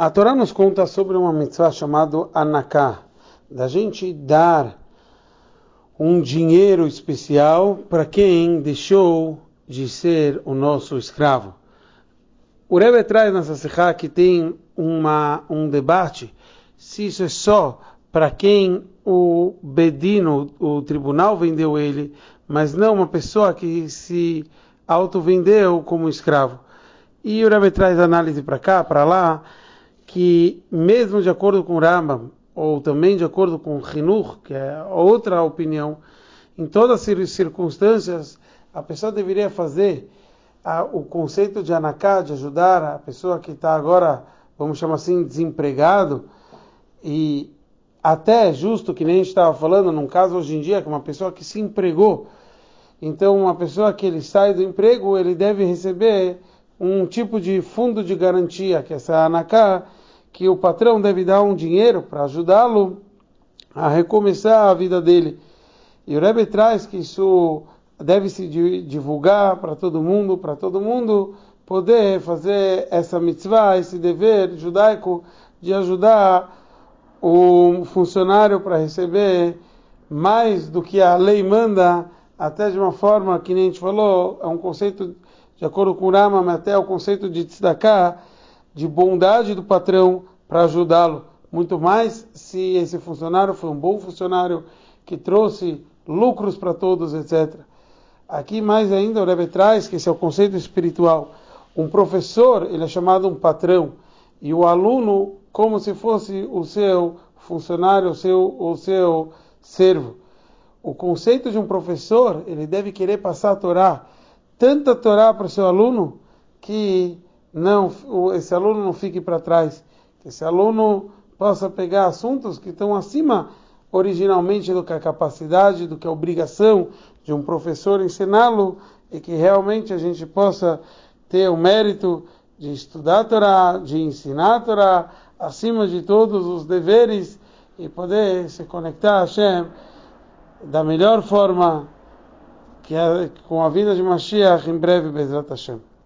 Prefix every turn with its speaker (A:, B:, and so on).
A: A Torá nos conta sobre uma mitzvah chamada Anaká, da gente dar um dinheiro especial para quem deixou de ser o nosso escravo. O Rebbe traz nessa Sechá que tem uma, um debate se isso é só para quem o Bedino, o tribunal, vendeu ele, mas não uma pessoa que se auto-vendeu como escravo. E o Rebbe traz análise para cá, para lá, que mesmo de acordo com Rambam, ou também de acordo com Hinur, que é outra opinião, em todas as circunstâncias, a pessoa deveria fazer a, o conceito de anaká, de ajudar a pessoa que está agora, vamos chamar assim, desempregado, e até justo, que nem a gente estava falando, num caso hoje em dia, que uma pessoa que se empregou, então uma pessoa que ele sai do emprego, ele deve receber um tipo de fundo de garantia, que é essa anaká, que o patrão deve dar um dinheiro para ajudá-lo a recomeçar a vida dele. E o Rebbe traz que isso deve se divulgar para todo mundo, para todo mundo poder fazer essa mitzvah, esse dever judaico de ajudar o funcionário para receber mais do que a lei manda, até de uma forma que nem a gente falou, é um conceito de acordo com o Rama, até o conceito de tzedakah, de bondade do patrão para ajudá-lo. Muito mais se esse funcionário foi um bom funcionário que trouxe lucros para todos, etc. Aqui mais ainda o Rebbe traz que esse é o conceito espiritual. Um professor, ele é chamado um patrão, e o aluno como se fosse o seu funcionário, o seu, o seu servo. O conceito de um professor, ele deve querer passar a Torá, tanta Torá para o seu aluno, que não esse aluno não fique para trás, que esse aluno possa pegar assuntos que estão acima originalmente do que a capacidade, do que a obrigação de um professor ensiná-lo e que realmente a gente possa ter o mérito de estudar a Torá, de ensinar a Torá, acima de todos os deveres e poder se conectar a Hashem da melhor forma que é com a vida de Mashiach em breve, Bezrat Hashem.